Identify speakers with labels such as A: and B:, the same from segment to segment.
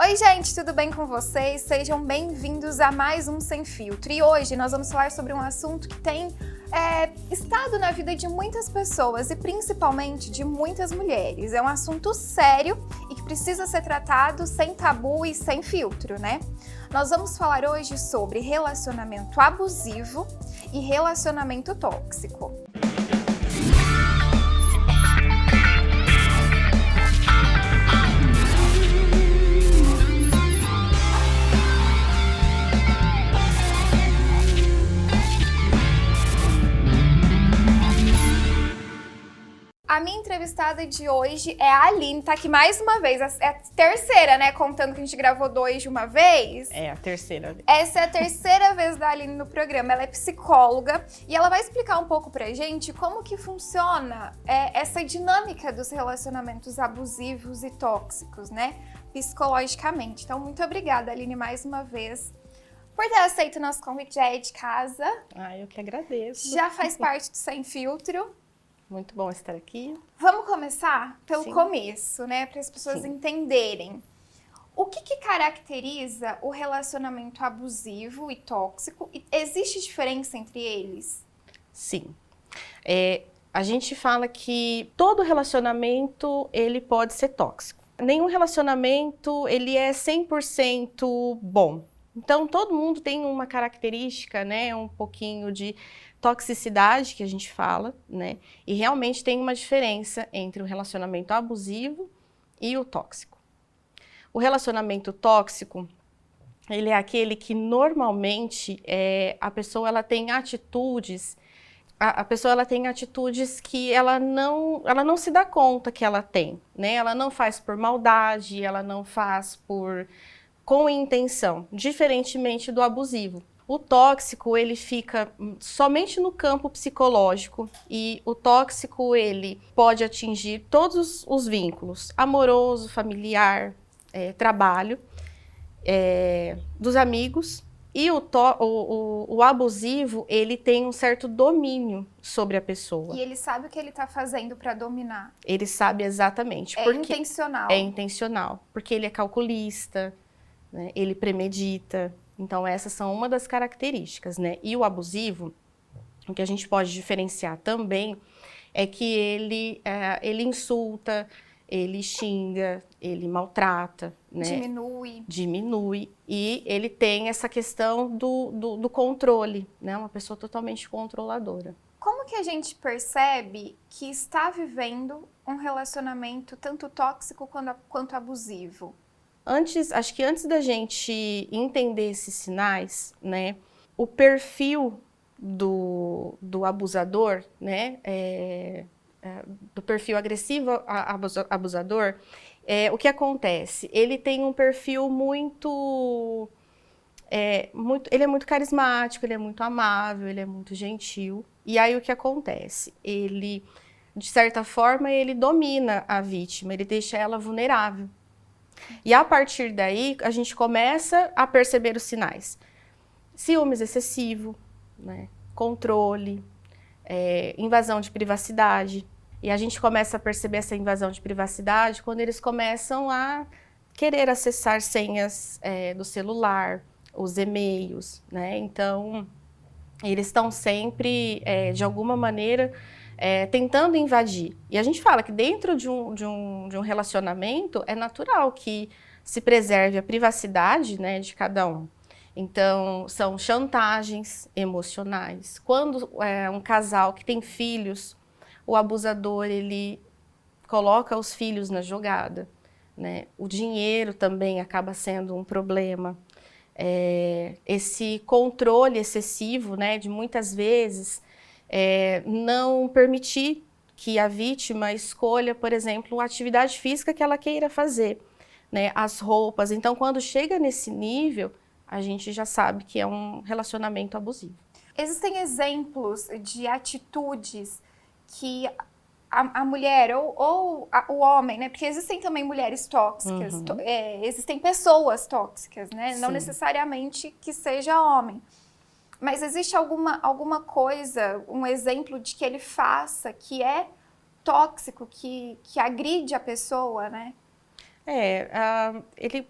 A: Oi, gente, tudo bem com vocês? Sejam bem-vindos a mais um Sem Filtro. E hoje nós vamos falar sobre um assunto que tem é, estado na vida de muitas pessoas e principalmente de muitas mulheres. É um assunto sério e que precisa ser tratado sem tabu e sem filtro, né? Nós vamos falar hoje sobre relacionamento abusivo e relacionamento tóxico. A minha entrevistada de hoje é a Aline, tá aqui mais uma vez. É a terceira, né? Contando que a gente gravou dois de uma vez.
B: É a terceira vez.
A: Essa é a terceira vez da Aline no programa. Ela é psicóloga e ela vai explicar um pouco pra gente como que funciona é, essa dinâmica dos relacionamentos abusivos e tóxicos, né? Psicologicamente. Então, muito obrigada, Aline, mais uma vez por ter aceito o nosso convite. Já é de casa.
B: Ah, eu que agradeço.
A: Já faz parte do Sem Filtro.
B: Muito bom estar aqui.
A: Vamos começar pelo
B: Sim.
A: começo, né? Para as pessoas
B: Sim.
A: entenderem. O que, que caracteriza o relacionamento abusivo e tóxico? Existe diferença entre eles?
B: Sim. É, a gente fala que todo relacionamento ele pode ser tóxico. Nenhum relacionamento ele é 100% bom. Então todo mundo tem uma característica, né, um pouquinho de toxicidade que a gente fala, né? E realmente tem uma diferença entre o relacionamento abusivo e o tóxico. O relacionamento tóxico, ele é aquele que normalmente é, a pessoa ela tem atitudes, a, pessoa ela tem atitudes que ela não, ela não se dá conta que ela tem, né? Ela não faz por maldade, ela não faz por com intenção, diferentemente do abusivo. O tóxico, ele fica somente no campo psicológico e o tóxico, ele pode atingir todos os vínculos, amoroso, familiar, é, trabalho, é, dos amigos. E o, to, o, o, o, abusivo, ele tem um certo domínio sobre a pessoa.
A: E ele sabe o que ele está fazendo para dominar.
B: Ele sabe exatamente.
A: É
B: porque
A: intencional.
B: É intencional. Porque ele é calculista, né? ele premedita, então, essas são uma das características, né? E o abusivo, o que a gente pode diferenciar também é que ele, é, ele insulta, ele xinga, ele maltrata, né?
A: Diminui.
B: Diminui. E ele tem essa questão do, do, do controle, né? Uma pessoa totalmente controladora.
A: Como que a gente percebe que está vivendo um relacionamento tanto tóxico quanto, quanto abusivo?
B: Antes, acho que antes da gente entender esses sinais, né, o perfil do, do abusador, né, é, é, do perfil agressivo abusador, é, o que acontece? Ele tem um perfil muito, é, muito, ele é muito carismático, ele é muito amável, ele é muito gentil. E aí o que acontece? Ele, de certa forma, ele domina a vítima, ele deixa ela vulnerável. E a partir daí, a gente começa a perceber os sinais. Ciúmes excessivo, né? controle, é, invasão de privacidade. E a gente começa a perceber essa invasão de privacidade quando eles começam a querer acessar senhas é, do celular, os e-mails, né? Então, eles estão sempre, é, de alguma maneira, é, tentando invadir. E a gente fala que dentro de um, de, um, de um relacionamento é natural que se preserve a privacidade né, de cada um. Então, são chantagens emocionais. Quando é um casal que tem filhos, o abusador ele coloca os filhos na jogada. Né? O dinheiro também acaba sendo um problema. É, esse controle excessivo, né, de muitas vezes é, não permitir que a vítima escolha, por exemplo, a atividade física que ela queira fazer, né? As roupas. Então, quando chega nesse nível, a gente já sabe que é um relacionamento abusivo.
A: Existem exemplos de atitudes que a, a mulher ou, ou a, o homem, né? Porque existem também mulheres tóxicas,
B: Uhum.
A: to- é, existem pessoas tóxicas, né? Não
B: Sim.
A: necessariamente que seja homem. Mas existe alguma, alguma coisa, um exemplo de que ele faça que é tóxico, que, que agride a pessoa, né?
B: É, ah, ele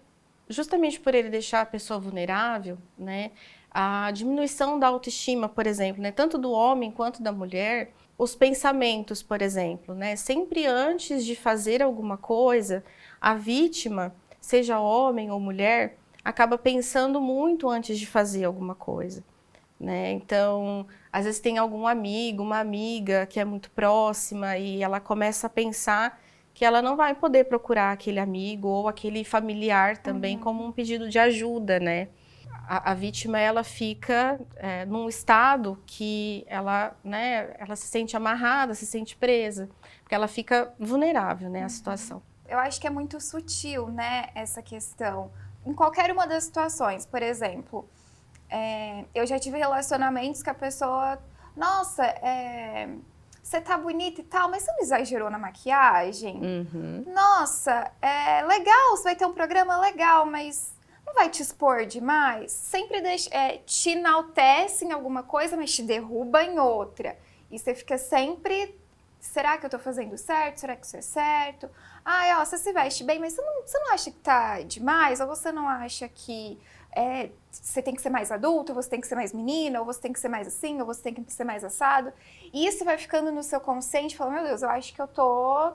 B: justamente por ele deixar a pessoa vulnerável, né? A diminuição da autoestima, por exemplo, né, tanto do homem quanto da mulher, os pensamentos, por exemplo, né? Sempre antes de fazer alguma coisa, a vítima, seja homem ou mulher, acaba pensando muito antes de fazer alguma coisa, né? Então, às vezes tem algum amigo, uma amiga que é muito próxima e ela começa a pensar que ela não vai poder procurar aquele amigo ou aquele familiar também uhum. como um pedido de ajuda, né? A, a vítima ela fica é, num estado que ela, né, ela se sente amarrada, se sente presa, porque ela fica vulnerável, né, à uhum. situação.
A: Eu acho que é muito sutil, né, essa questão. Em qualquer uma das situações, por exemplo, é, eu já tive relacionamentos que a pessoa, nossa, é, você tá bonita e tal, mas você não exagerou na maquiagem? Uhum. Nossa, é legal, você vai ter um programa legal, mas não vai te expor demais? Sempre deixa, é, te enaltece em alguma coisa, mas te derruba em outra. E você fica sempre, será que eu tô fazendo certo? Será que isso é certo? Ai, ó, você se veste bem, mas você não, você não acha que tá demais? Ou você não acha que é, você tem que ser mais adulto, você tem que ser mais menina, ou você tem que ser mais assim, ou você tem que ser mais assado. E isso vai ficando no seu consciente, falando, meu Deus, eu acho que eu tô.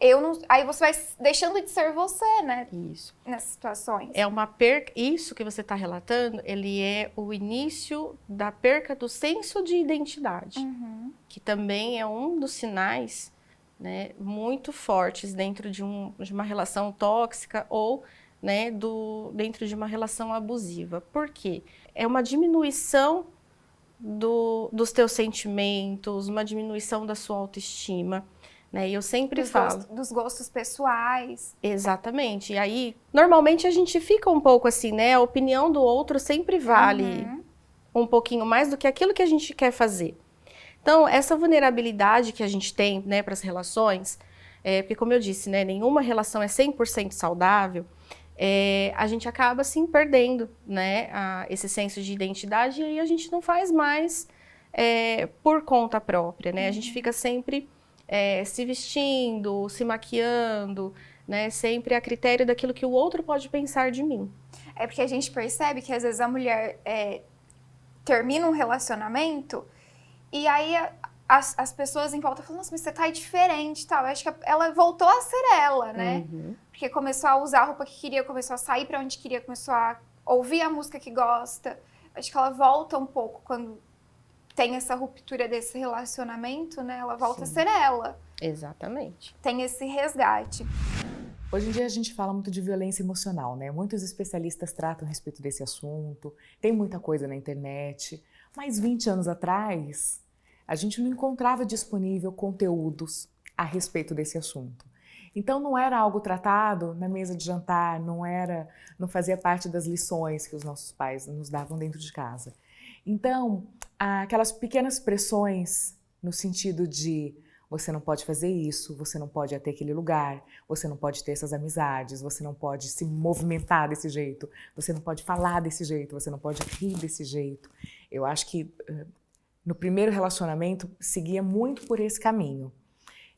A: Eu não... Aí você vai deixando de ser você, né?
B: Isso.
A: Nessas situações.
B: É uma perca. Isso que você está relatando, ele é o início da perca do senso de identidade, uhum. que também é um dos sinais né, muito fortes dentro de, um, de uma relação tóxica ou né, do, dentro de uma relação abusiva. Por quê? É uma diminuição do, dos teus sentimentos, uma diminuição da sua autoestima. Né? E eu sempre
A: dos
B: falo.
A: Gostos, dos gostos pessoais.
B: Exatamente. E aí, normalmente a gente fica um pouco assim, né? A opinião do outro sempre vale uhum. um pouquinho mais do que aquilo que a gente quer fazer. Então, essa vulnerabilidade que a gente tem né, para as relações, é, porque, como eu disse, né, nenhuma relação é 100% saudável é, a gente acaba assim perdendo né, a, esse senso de identidade e aí a gente não faz mais é, por conta própria, né? A gente uhum. fica sempre é, se vestindo, se maquiando, né? Sempre a critério daquilo que o outro pode pensar de mim.
A: É porque a gente percebe que às vezes a mulher é, termina um relacionamento e aí as, as pessoas em volta falam, nossa, mas você tá diferente tal. Eu acho que ela voltou a ser ela, né? Uhum. Porque começou a usar a roupa que queria, começou a sair para onde queria, começou a ouvir a música que gosta. Acho que ela volta um pouco quando tem essa ruptura desse relacionamento, né? Ela volta Sim. a ser ela.
B: Exatamente.
A: Tem esse resgate.
C: Hoje em dia a gente fala muito de violência emocional, né? Muitos especialistas tratam a respeito desse assunto, tem muita coisa na internet. Mas 20 anos atrás, a gente não encontrava disponível conteúdos a respeito desse assunto. Então não era algo tratado na mesa de jantar, não era, não fazia parte das lições que os nossos pais nos davam dentro de casa. Então, aquelas pequenas pressões no sentido de você não pode fazer isso, você não pode ir até aquele lugar, você não pode ter essas amizades, você não pode se movimentar desse jeito, você não pode falar desse jeito, você não pode rir desse jeito. Eu acho que eh, no primeiro relacionamento, seguia muito por esse caminho.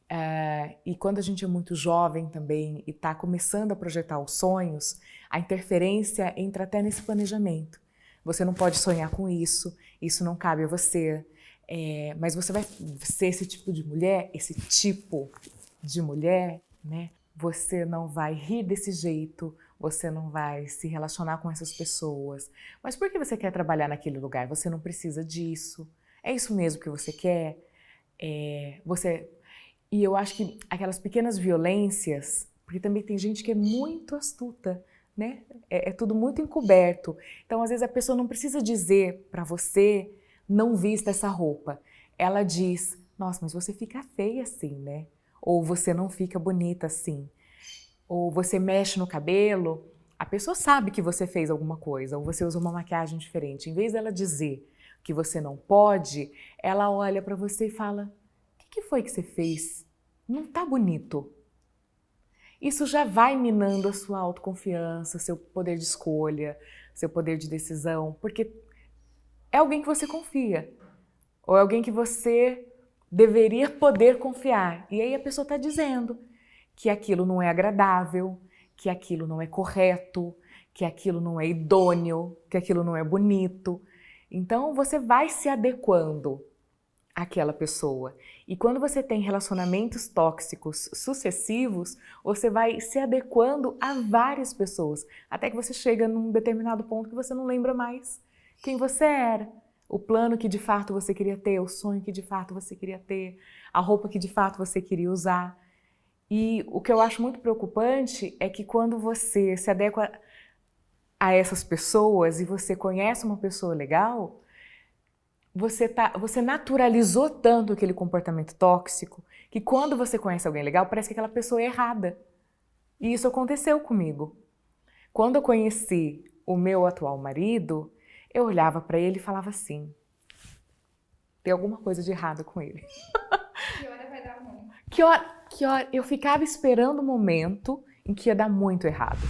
C: É, e quando a gente é muito jovem também e está começando a projetar os sonhos, a interferência entra até nesse planejamento. Você não pode sonhar com isso, isso não cabe a você. É, mas você vai ser esse tipo de mulher, esse tipo de mulher, né? Você não vai rir desse jeito, você não vai se relacionar com essas pessoas. Mas por que você quer trabalhar naquele lugar? Você não precisa disso. É isso mesmo que você quer? É, você e eu acho que aquelas pequenas violências, porque também tem gente que é muito astuta, né? É, é tudo muito encoberto. Então, às vezes a pessoa não precisa dizer para você não vista essa roupa. Ela diz: "Nossa, mas você fica feia assim, né?" Ou você não fica bonita assim. Ou você mexe no cabelo, a pessoa sabe que você fez alguma coisa, ou você usa uma maquiagem diferente. Em vez dela dizer: que você não pode, ela olha para você e fala: O que, que foi que você fez? Não tá bonito. Isso já vai minando a sua autoconfiança, seu poder de escolha, seu poder de decisão, porque é alguém que você confia, ou é alguém que você deveria poder confiar. E aí a pessoa está dizendo que aquilo não é agradável, que aquilo não é correto, que aquilo não é idôneo, que aquilo não é bonito. Então você vai se adequando àquela pessoa. E quando você tem relacionamentos tóxicos sucessivos, você vai se adequando a várias pessoas, até que você chega num determinado ponto que você não lembra mais quem você era, o plano que de fato você queria ter, o sonho que de fato você queria ter, a roupa que de fato você queria usar. E o que eu acho muito preocupante é que quando você se adequa a essas pessoas e você conhece uma pessoa legal, você, tá, você naturalizou tanto aquele comportamento tóxico que quando você conhece alguém legal, parece que aquela pessoa é errada. E isso aconteceu comigo. Quando eu conheci o meu atual marido, eu olhava para ele e falava assim: tem alguma coisa de errado com ele.
A: Que hora vai dar ruim?
C: Que hora, que hora eu ficava esperando o momento em que ia dar muito errado.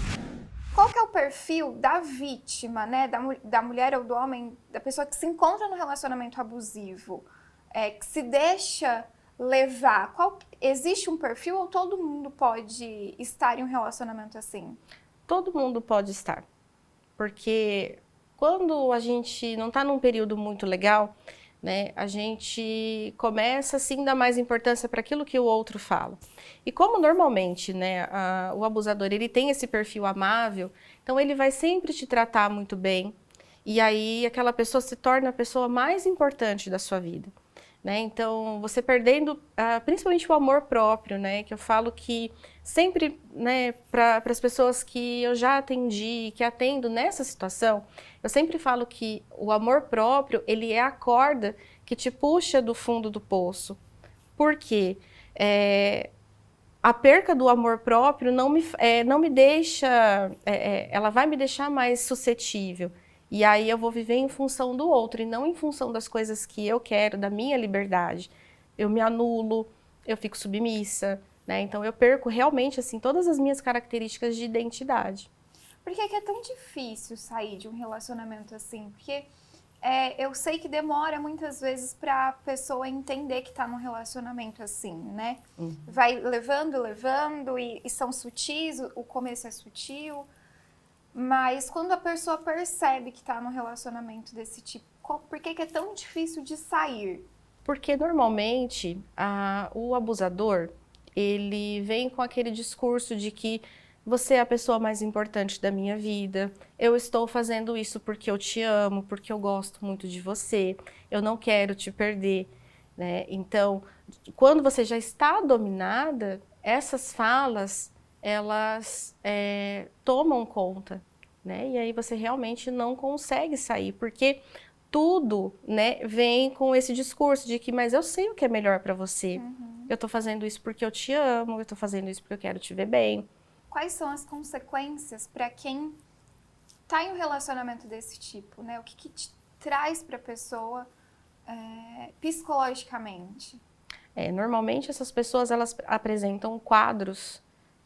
A: Qual que é o perfil da vítima, né? Da, da mulher ou do homem, da pessoa que se encontra no relacionamento abusivo, é, que se deixa levar? Qual, existe um perfil ou todo mundo pode estar em um relacionamento assim?
B: Todo mundo pode estar. Porque quando a gente não está num período muito legal, né, a gente começa assim dar mais importância para aquilo que o outro fala. E como normalmente, né, a, o abusador ele tem esse perfil amável, então ele vai sempre te tratar muito bem. E aí aquela pessoa se torna a pessoa mais importante da sua vida. Né? Então, você perdendo uh, principalmente o amor próprio, né? Que eu falo que sempre, né, para as pessoas que eu já atendi, que atendo nessa situação, eu sempre falo que o amor próprio, ele é a corda que te puxa do fundo do poço. Por quê? É, a perca do amor próprio não me, é, não me deixa, é, é ela vai me deixar mais suscetível. E aí eu vou viver em função do outro e não em função das coisas que eu quero, da minha liberdade. Eu me anulo, eu fico submissa, né? Então eu perco realmente assim todas as minhas características de identidade.
A: Por que é tão difícil sair de um relacionamento assim? Porque é, eu sei que demora muitas vezes para a pessoa entender que está num relacionamento assim, né? Uhum. Vai levando, levando e, e são sutis, o começo é sutil. Mas quando a pessoa percebe que está num relacionamento desse tipo, por que, que, é tão difícil de sair?
B: Porque normalmente a, o abusador ele vem com aquele discurso de que você é a pessoa mais importante da minha vida, eu estou fazendo isso porque eu te amo, porque eu gosto muito de você, eu não quero te perder. Né? Então, quando você já está dominada, essas falas elas é, tomam conta, né? E aí você realmente não consegue sair, porque tudo, né, vem com esse discurso de que, mas eu sei o que é melhor para você. Uhum. Eu tô fazendo isso porque eu te amo, eu tô fazendo isso porque eu quero te ver bem.
A: Quais são as consequências para quem tá em um relacionamento desse tipo, né? O que, que te traz para a pessoa é, psicologicamente?
B: É, normalmente essas pessoas elas apresentam quadros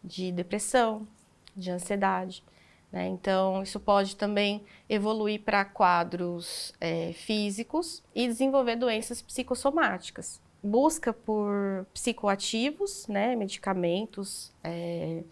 B: de depressão, de ansiedade. Né? Então, isso pode também evoluir para quadros é, físicos e desenvolver doenças psicossomáticas. Busca por psicoativos, né, medicamentos, é,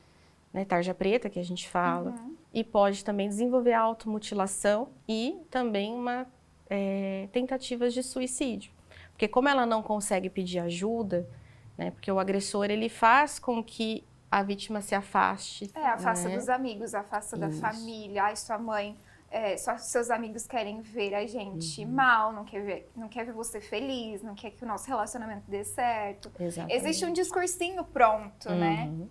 B: né, tarja preta, que a gente fala, uhum. e pode também desenvolver automutilação e também uma é, tentativas de suicídio. Porque como ela não consegue pedir ajuda, né, porque o agressor ele faz com que a vítima se afaste.
A: É, afasta né? dos amigos, afasta Isso. da família. Ai, sua mãe, é, só seus amigos querem ver a gente uhum. mal, não quer, ver, não quer ver você feliz, não quer que o nosso relacionamento dê certo. Exatamente. Existe um discursinho pronto, né? uhum. né?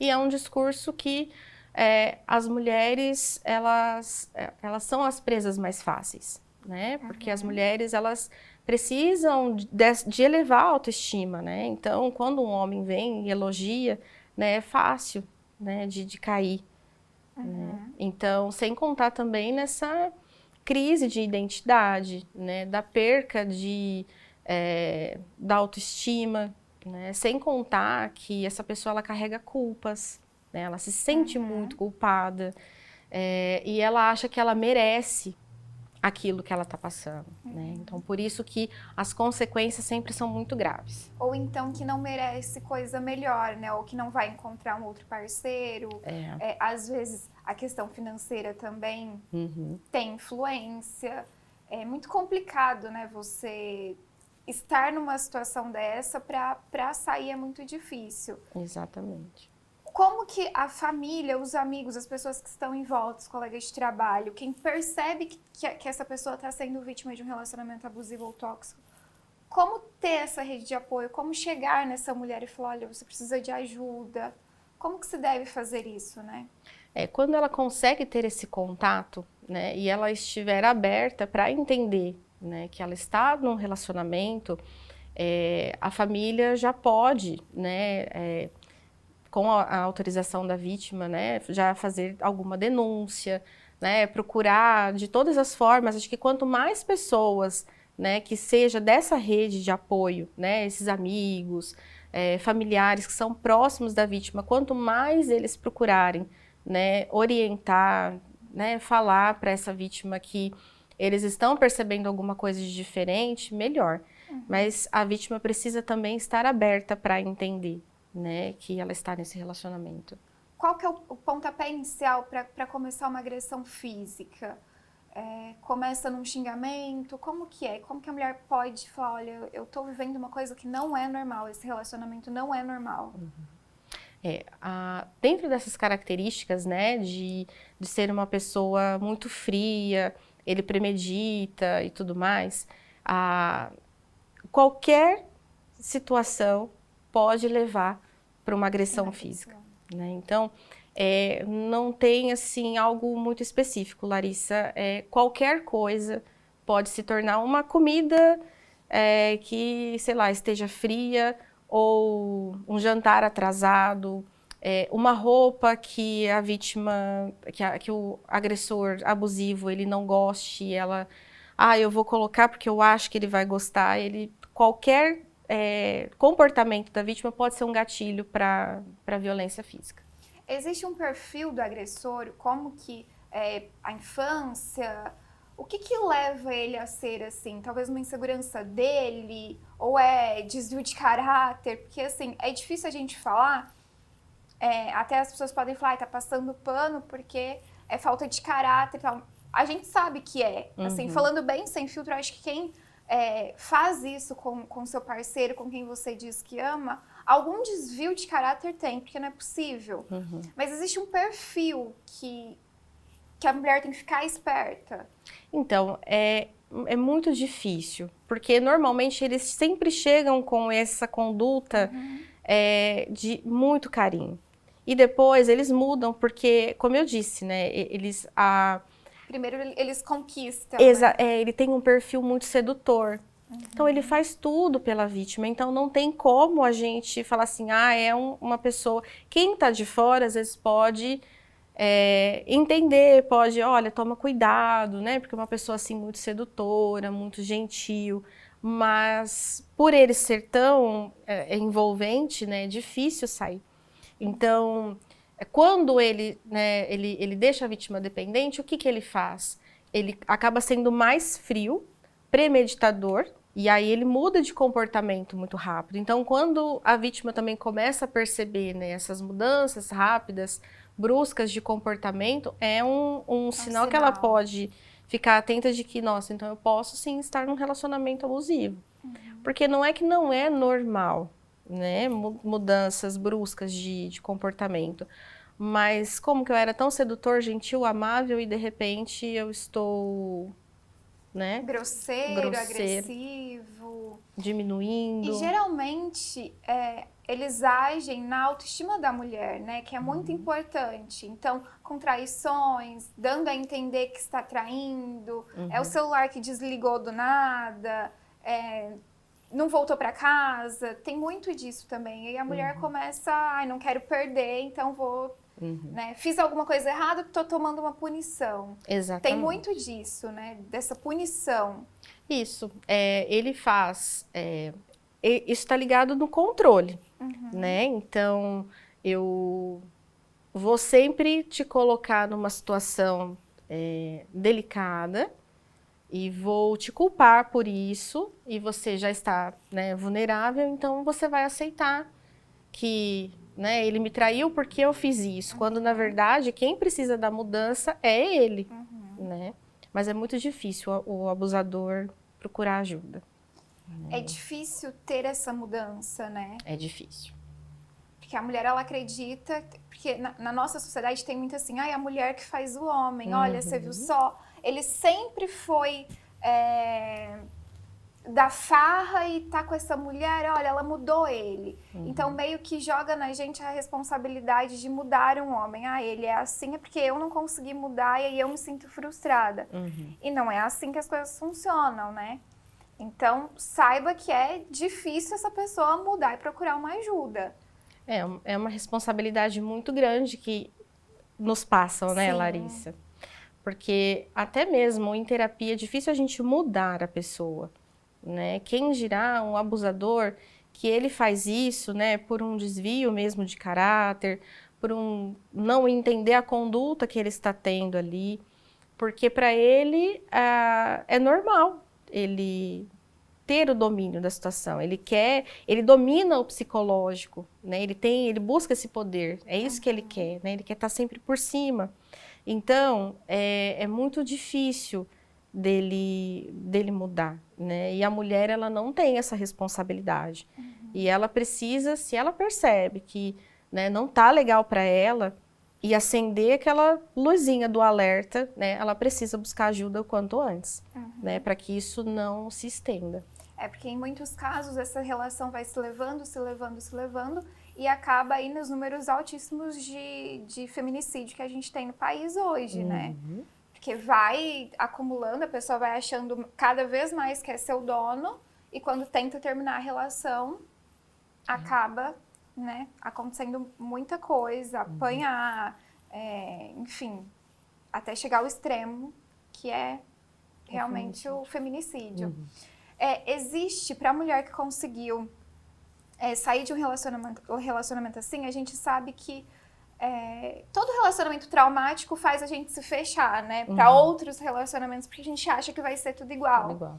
B: E é um discurso que é, as mulheres, elas, é, elas são as presas mais fáceis, né? Porque uhum. as mulheres, elas precisam de, de elevar a autoestima, né? Então, quando um homem vem e elogia, né, é fácil né, de, de cair. Uhum. Né? Então, sem contar também nessa crise de identidade, né, da perca de, é, da autoestima, né, sem contar que essa pessoa ela carrega culpas, né, ela se sente uhum. muito culpada é, e ela acha que ela merece aquilo que ela está passando, né? uhum. né? Então, por isso que as consequências sempre são muito graves.
A: Ou então que não merece coisa melhor, né? Ou que não vai encontrar um outro parceiro. É. É, às vezes, a questão financeira também uhum. tem influência. É muito complicado, né? Você estar numa situação dessa para sair é muito difícil.
B: Exatamente
A: como que a família, os amigos, as pessoas que estão em volta, os colegas de trabalho, quem percebe que, que, que essa pessoa está sendo vítima de um relacionamento abusivo ou tóxico, como ter essa rede de apoio, como chegar nessa mulher e falar, olha, você precisa de ajuda, como que se deve fazer isso, né?
B: É, quando ela consegue ter esse contato, né, e ela estiver aberta para entender, né, que ela está num relacionamento, é, a família já pode, né, é, com a, autorização da vítima, né, já fazer alguma denúncia, né, procurar de todas as formas. Acho que quanto mais pessoas, né, que seja dessa rede de apoio, né, esses amigos, é, familiares que são próximos da vítima, quanto mais eles procurarem, né, orientar, né, falar para essa vítima que eles estão percebendo alguma coisa de diferente, melhor. Uhum. Mas a vítima precisa também estar aberta para entender, né, que ela está nesse relacionamento.
A: Qual que é o, o pontapé inicial para começar uma agressão física? É, começa num xingamento? Como que é? Como que a mulher pode falar, olha, eu estou vivendo uma coisa que não é normal, esse relacionamento não é normal? Uhum.
B: É, a, dentro dessas características, né, de, de ser uma pessoa muito fria, ele premedita e tudo mais, a, qualquer situação pode levar para uma agressão física. Né? Então, é, não tem assim algo muito específico, Larissa. É, qualquer coisa pode se tornar uma comida é, que, sei lá, esteja fria ou um jantar atrasado, é, uma roupa que a vítima, que, a, que, o agressor abusivo ele não goste, ela, ah, eu vou colocar porque eu acho que ele vai gostar. Ele qualquer é, comportamento da vítima pode ser um gatilho para violência física.
A: Existe um perfil do agressor, como que é, a infância, o que que leva ele a ser assim? Talvez uma insegurança dele, ou é desvio de caráter? Porque assim, é difícil a gente falar, é, até as pessoas podem falar, ah, tá passando pano porque é falta de caráter e tal. A gente sabe que é. Assim, uhum. falando bem sem filtro, acho que quem é, faz isso com, com seu parceiro, com quem você diz que ama, algum desvio de caráter tem, porque não é possível. Uhum. Mas existe um perfil que, que a mulher tem que ficar esperta.
B: Então, é, é muito difícil, porque normalmente eles sempre chegam com essa conduta uhum. é, de muito carinho. E depois eles mudam, porque, como eu disse, né, eles. A,
A: Primeiro eles conquistam.
B: Exa né? é, ele tem um perfil muito sedutor. Uhum. Então ele faz tudo pela vítima. Então não tem como a gente falar assim, ah, é um, uma pessoa. Quem está de fora às vezes pode é, entender, pode, olha, toma cuidado, né? Porque é uma pessoa assim muito sedutora, muito gentil. Mas por ele ser tão é, envolvente, né, é difícil sair. Então quando ele, né, ele, ele deixa a vítima dependente, o que, que ele faz? Ele acaba sendo mais frio, premeditador, e aí ele muda de comportamento muito rápido. Então, quando a vítima também começa a perceber né, essas mudanças rápidas, bruscas de comportamento, é um, um, é sinal, sinal que ela pode ficar atenta de que, nossa, então eu posso sim estar num relacionamento abusivo. Uhum. Porque não é que não é normal, né? Mudanças bruscas de, de comportamento. Mas como que eu era tão sedutor, gentil, amável e de repente eu estou, né?
A: Grosseiro, grosseiro agressivo.
B: Diminuindo.
A: E geralmente é, eles agem na autoestima da mulher, né? Que é muito uhum. importante. Então, com traições, dando a entender que está traindo, uhum. é o uhum. celular que desligou do nada, é, não voltou para casa, tem muito disso também. E a mulher uhum. começa, ai, não quero perder, então vou, uhum. né? Fiz alguma coisa errada, tô tomando uma punição.
B: Exatamente.
A: Tem muito disso, né? Dessa punição.
B: Isso. É, ele faz. É, isso está ligado no controle, uhum. né? Então, eu vou sempre te colocar numa situação é, delicada e vou te culpar por isso e você já está né, vulnerável, então você vai aceitar que né, ele me traiu porque eu fiz isso, quando na verdade quem precisa da mudança é ele, uhum. né? Mas é muito difícil o, o abusador procurar ajuda.
A: É difícil ter essa mudança, né?
B: É difícil.
A: Porque a mulher, ela acredita, porque na, na nossa sociedade tem muito assim, ai, a mulher que faz o homem, uhum. olha, você viu uhum. só, ele sempre foi é, da farra e tá com essa mulher, olha, ela mudou ele. Uhum. Então, meio que joga na gente a responsabilidade de mudar um homem. Ah, ele é assim, é porque eu não consegui mudar e aí eu me sinto frustrada. Uhum. E não é assim que as coisas funcionam, né? Então, saiba que é difícil essa pessoa mudar e procurar uma ajuda.
B: É, é uma responsabilidade muito grande que nos passam, né, Sim. Larissa? Porque até mesmo em terapia é difícil a gente mudar a pessoa, né? Quem dirá um abusador que ele faz isso, né, por um desvio mesmo de caráter, por um não entender a conduta que ele está tendo ali, porque para ele ah, é normal ele ter o domínio da situação. Ele quer, ele domina o psicológico, né? Ele tem, ele busca esse poder. É isso que ele quer, né? Ele quer estar sempre por cima. Então, é, é muito difícil dele, dele mudar, né? E a mulher, ela não tem essa responsabilidade. Uhum. E ela precisa, se ela percebe que né, não tá legal para ela, e acender aquela luzinha do alerta, né? Ela precisa buscar ajuda o quanto antes, uhum. né? Para que isso não se estenda.
A: É porque em muitos casos essa relação vai se levando, se levando, se levando e acaba aí nos números altíssimos de, de feminicídio que a gente tem no país hoje, né? uhum. né? Porque vai acumulando, a pessoa vai achando cada vez mais que é seu dono e quando tenta terminar a relação, acaba, né, acontecendo muita coisa, uhum. apanhar, é, enfim, até chegar ao extremo, que é realmente o feminicídio. Uhum. É, existe, para a mulher que conseguiu é, sair de um relacionamento, um relacionamento assim, a gente sabe que é, todo relacionamento traumático faz a gente se fechar, né? Para uhum. outros relacionamentos, porque a gente acha que vai ser tudo igual. Tudo igual.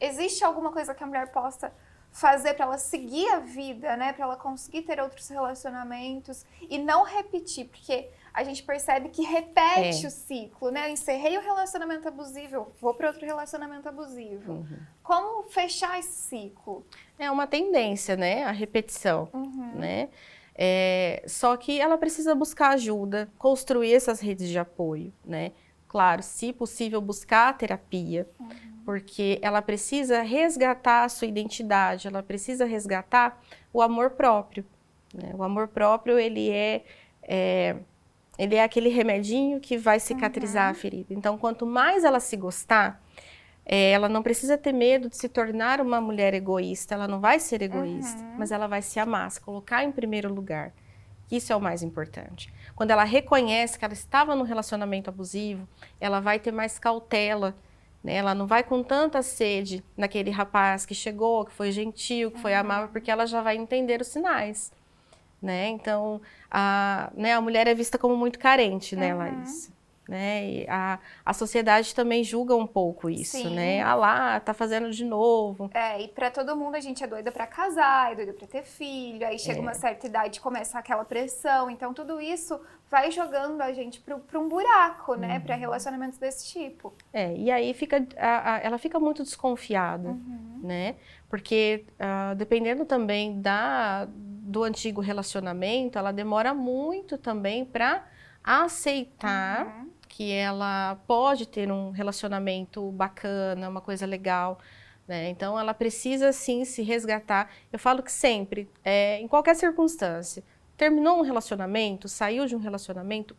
A: Existe alguma coisa que a mulher possa fazer para ela seguir a vida, né? Para ela conseguir ter outros relacionamentos e não repetir, porque a gente percebe que repete é. o ciclo, né? Eu encerrei o relacionamento abusivo, vou para outro relacionamento abusivo. Uhum. Como fechar esse ciclo?
B: É uma tendência, né? A repetição, uhum. né? É, só que ela precisa buscar ajuda, construir essas redes de apoio, né? Claro, se possível, buscar terapia, uhum. porque ela precisa resgatar a sua identidade, ela precisa resgatar o amor próprio. Né? O amor próprio, ele é, é ele é aquele remedinho que vai cicatrizar uhum. a ferida. Então, quanto mais ela se gostar, é, ela não precisa ter medo de se tornar uma mulher egoísta. Ela não vai ser egoísta, uhum. mas ela vai se amar, se colocar em primeiro lugar. Isso é o mais importante. Quando ela reconhece que ela estava num relacionamento abusivo, ela vai ter mais cautela. Né? Ela não vai com tanta sede naquele rapaz que chegou, que foi gentil, que foi amável, porque ela já vai entender os sinais né? Então, a, né, a mulher é vista como muito carente, né, uhum. Larissa? Né? E a, a sociedade também julga um pouco isso, Sim. né? Ah lá, tá fazendo de novo.
A: É, e para todo mundo a gente é doida para casar, é doida para ter filho, aí chega é. uma certa idade começa aquela pressão, então tudo isso vai jogando a gente para um buraco, né? Uhum. Para relacionamentos desse tipo.
B: É, e aí fica, a, a, ela fica muito desconfiada, uhum. né? Porque uh, dependendo também da, do antigo relacionamento, ela demora muito também para aceitar uhum. que ela pode ter um relacionamento bacana, uma coisa legal. Né? Então, ela precisa sim se resgatar. Eu falo que sempre, é, em qualquer circunstância, terminou um relacionamento, saiu de um relacionamento,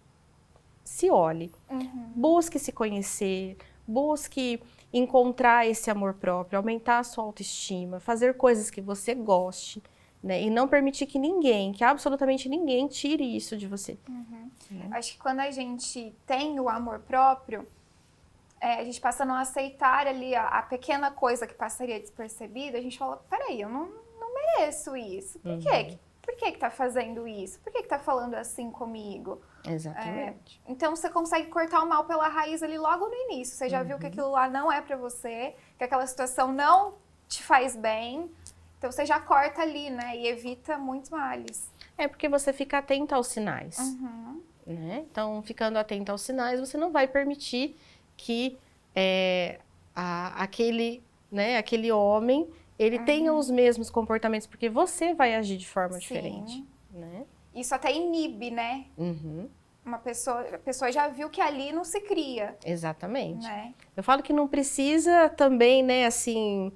B: se olhe, uhum. busque se conhecer, busque encontrar esse amor próprio, aumentar a sua autoestima, fazer coisas que você goste. Né? E não permitir que ninguém, que absolutamente ninguém, tire isso de você.
A: Uhum. Né? Acho que quando a gente tem o amor próprio, é, a gente passa a não aceitar ali a, a, pequena coisa que passaria despercebida, a gente fala, peraí, eu não, não mereço isso. Por uhum. quê? Por que que tá fazendo isso? Por que que tá falando assim comigo?
B: Exatamente.
A: É, então você consegue cortar o mal pela raiz ali logo no início. Você já
B: uhum.
A: viu que aquilo lá não é para você, que aquela situação não te faz bem. Então você já corta ali, né? E evita muitos males.
B: É porque você fica atento aos sinais.
A: Uhum.
B: Né? Então, ficando atento aos sinais, você não vai permitir que é, a, aquele, né, aquele homem ele uhum. tenha os mesmos comportamentos, porque você vai agir de forma Sim. diferente. Né?
A: Isso até inibe, né?
B: Uhum.
A: Uma pessoa, a pessoa já viu que ali não se cria.
B: Exatamente.
A: Né?
B: Eu falo que não precisa também, né, assim,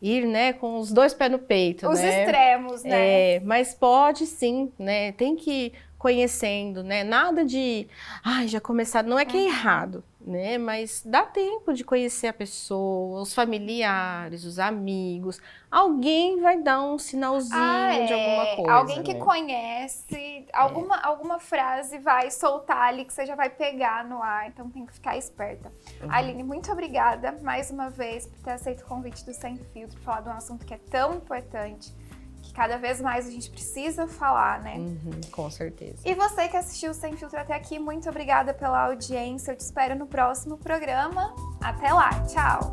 B: ir, né, com os dois pés no peito,
A: os
B: né?
A: extremos, né?
B: É, mas pode sim, né? Tem que conhecendo, né? Nada de, ai, já começar, não é que é uhum. errado, né? Mas dá tempo de conhecer a pessoa, os familiares, os amigos. Alguém vai dar um sinalzinho
A: ah, é.
B: de alguma coisa.
A: Alguém que
B: né?
A: conhece, alguma, é. alguma frase vai soltar ali que você já vai pegar no ar, então tem que ficar esperta. Uhum. Aline, muito obrigada mais uma vez por ter aceito o convite do Sem Filtro, falar de um assunto que é tão importante cada vez mais a gente precisa falar, né?
B: Uhum, com certeza.
A: E você que assistiu Sem Filtro até aqui, muito obrigada pela audiência. Eu te espero no próximo programa. Até lá, tchau!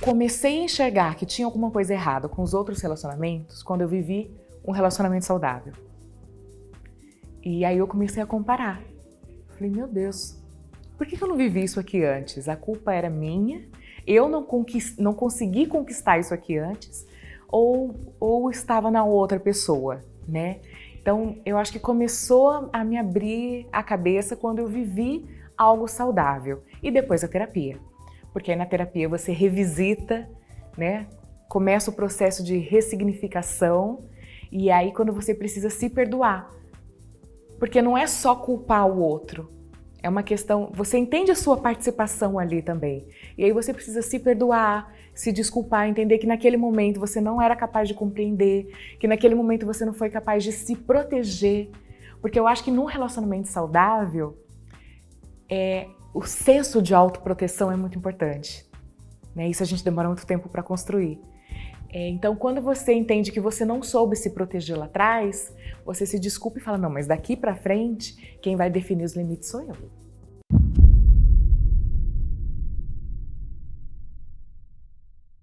C: Comecei a enxergar que tinha alguma coisa errada com os outros relacionamentos quando eu vivi um relacionamento saudável. E aí eu comecei a comparar. Falei, meu Deus, por que eu não vivi isso aqui antes? A culpa era minha eu não, conquist, não consegui conquistar isso aqui antes, ou, ou estava na outra pessoa, né? Então, eu acho que começou a me abrir a cabeça quando eu vivi algo saudável. E depois a terapia. Porque aí na terapia você revisita, né? Começa o processo de ressignificação e aí quando você precisa se perdoar. Porque não é só culpar o outro, é uma questão, você entende a sua participação ali também. E aí você precisa se perdoar, se desculpar, entender que naquele momento você não era capaz de compreender, que naquele momento você não foi capaz de se proteger. Porque eu acho que num relacionamento saudável, é, o senso de autoproteção é muito importante. Né? Isso a gente demora muito tempo para construir. É, então, quando você entende que você não soube se proteger lá atrás, você se desculpa e fala: não, mas daqui para frente, quem vai definir os limites sou eu.